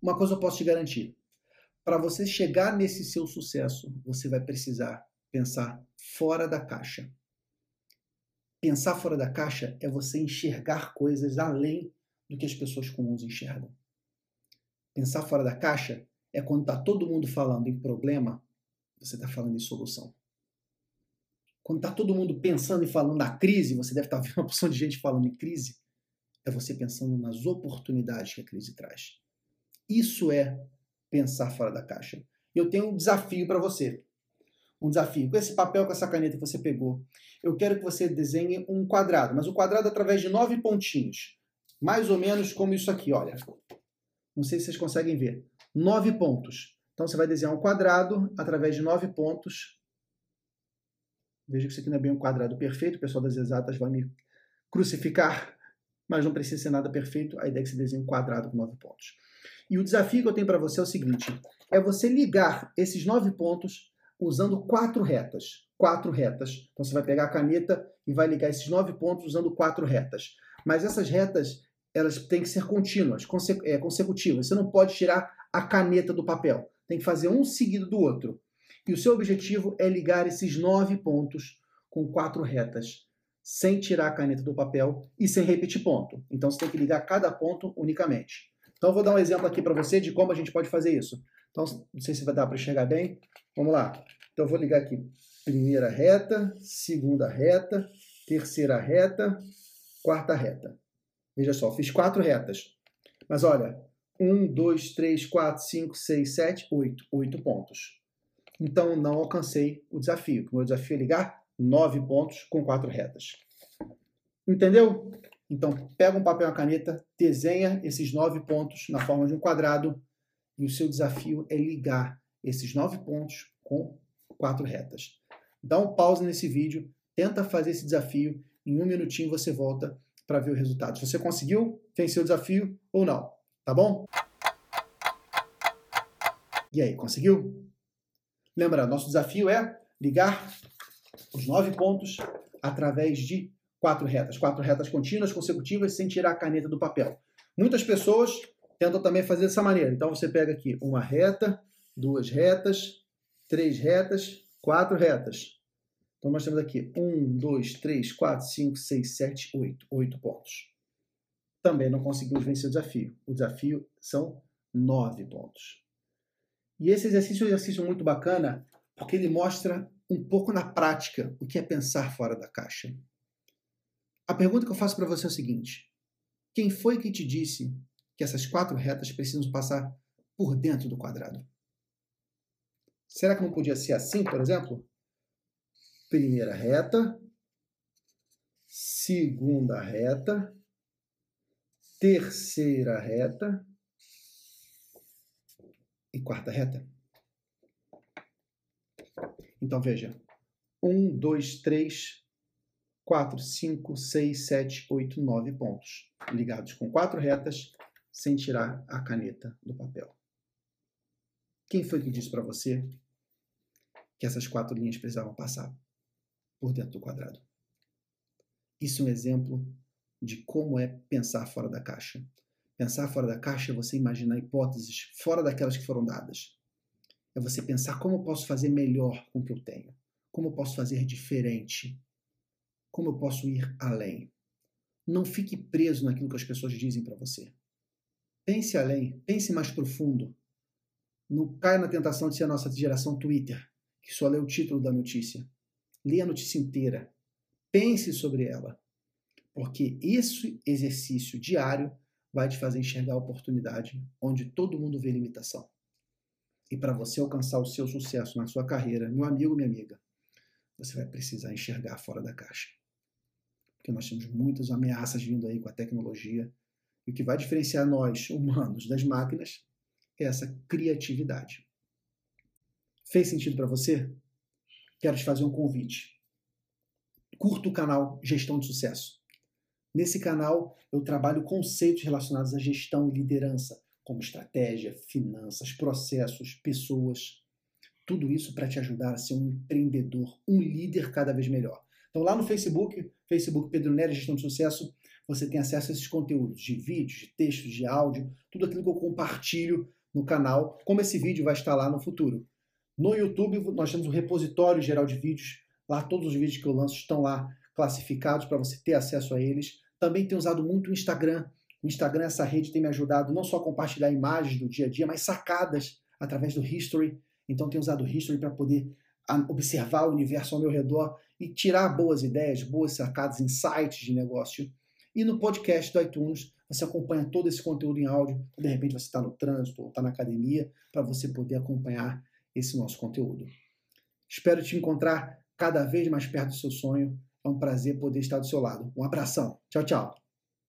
Uma coisa eu posso te garantir: para você chegar nesse seu sucesso, você vai precisar pensar fora da caixa. Pensar fora da caixa é você enxergar coisas além do que as pessoas comuns enxergam. Pensar fora da caixa é quando está todo mundo falando em problema, você está falando em solução. Quando está todo mundo pensando e falando na crise, você deve estar tá vendo uma porção de gente falando em crise, é você pensando nas oportunidades que a crise traz. Isso é pensar fora da caixa. Eu tenho um desafio para você. Um desafio. Com esse papel, com essa caneta que você pegou, eu quero que você desenhe um quadrado, mas o um quadrado através de nove pontinhos. Mais ou menos como isso aqui, olha. Não sei se vocês conseguem ver. Nove pontos. Então você vai desenhar um quadrado através de nove pontos. Veja que isso aqui não é bem um quadrado perfeito, o pessoal das exatas vai me crucificar, mas não precisa ser nada perfeito. A ideia é que você desenhe um quadrado com nove pontos. E o desafio que eu tenho para você é o seguinte: é você ligar esses nove pontos usando quatro retas. Quatro retas. Então você vai pegar a caneta e vai ligar esses nove pontos usando quatro retas. Mas essas retas elas têm que ser contínuas, é, consecutivas. Você não pode tirar a caneta do papel. Tem que fazer um seguido do outro. E o seu objetivo é ligar esses nove pontos com quatro retas, sem tirar a caneta do papel e sem repetir ponto. Então você tem que ligar cada ponto unicamente. Então eu vou dar um exemplo aqui para você de como a gente pode fazer isso. Então, não sei se vai dar para enxergar bem. Vamos lá. Então eu vou ligar aqui. Primeira reta, segunda reta, terceira reta, quarta reta. Veja só, fiz quatro retas. Mas olha, um, dois, três, quatro, cinco, seis, sete, oito. Oito pontos. Então não alcancei o desafio. O meu desafio é ligar nove pontos com quatro retas. Entendeu? Então pega um papel e uma caneta, desenha esses nove pontos na forma de um quadrado e o seu desafio é ligar esses nove pontos com quatro retas. Dá um pause nesse vídeo, tenta fazer esse desafio, em um minutinho você volta para ver o resultado. Se você conseguiu, venceu o desafio ou não, tá bom? E aí, conseguiu? Lembra, nosso desafio é ligar os nove pontos através de quatro retas, quatro retas contínuas, consecutivas, sem tirar a caneta do papel. Muitas pessoas tentam também fazer dessa maneira. Então você pega aqui uma reta, duas retas, três retas, quatro retas. Então nós temos aqui 1, 2, 3, 4, 5, 6, 7, 8. 8 pontos. Também não conseguimos vencer o desafio. O desafio são 9 pontos. E esse exercício é um exercício muito bacana porque ele mostra um pouco na prática o que é pensar fora da caixa. A pergunta que eu faço para você é o seguinte: quem foi que te disse que essas quatro retas precisam passar por dentro do quadrado? Será que não podia ser assim, por exemplo? primeira reta, segunda reta, terceira reta e quarta reta. Então veja: 1, 2, 3, 4, 5, 6, 7, 8, 9 pontos, ligados com quatro retas, sem tirar a caneta do papel. Quem foi que disse para você que essas quatro linhas precisavam passar por dentro do quadrado. Isso é um exemplo de como é pensar fora da caixa. Pensar fora da caixa é você imaginar hipóteses fora daquelas que foram dadas. É você pensar como eu posso fazer melhor com o que eu tenho. Como eu posso fazer diferente. Como eu posso ir além. Não fique preso naquilo que as pessoas dizem para você. Pense além, pense mais profundo. Não caia na tentação de ser a nossa geração Twitter, que só lê o título da notícia. Leia a notícia inteira. Pense sobre ela. Porque esse exercício diário vai te fazer enxergar a oportunidade onde todo mundo vê limitação. E para você alcançar o seu sucesso na sua carreira, meu amigo, minha amiga, você vai precisar enxergar fora da caixa. Porque nós temos muitas ameaças vindo aí com a tecnologia. E o que vai diferenciar nós, humanos, das máquinas é essa criatividade. Fez sentido para você? quero te fazer um convite. Curta o canal Gestão de Sucesso. Nesse canal eu trabalho conceitos relacionados à gestão e liderança, como estratégia, finanças, processos, pessoas. Tudo isso para te ajudar a ser um empreendedor, um líder cada vez melhor. Então lá no Facebook, Facebook Pedro Nery Gestão de Sucesso, você tem acesso a esses conteúdos de vídeos, de textos, de áudio, tudo aquilo que eu compartilho no canal, como esse vídeo vai estar lá no futuro. No YouTube, nós temos o repositório geral de vídeos. Lá, todos os vídeos que eu lanço estão lá classificados para você ter acesso a eles. Também tenho usado muito o Instagram. O Instagram, essa rede, tem me ajudado não só a compartilhar imagens do dia a dia, mas sacadas através do History. Então, tenho usado o History para poder observar o universo ao meu redor e tirar boas ideias, boas sacadas, insights de negócio. E no podcast do iTunes, você acompanha todo esse conteúdo em áudio. De repente, você está no trânsito ou está na academia, para você poder acompanhar esse nosso conteúdo. Espero te encontrar cada vez mais perto do seu sonho. É um prazer poder estar do seu lado. Um abração. Tchau, tchau.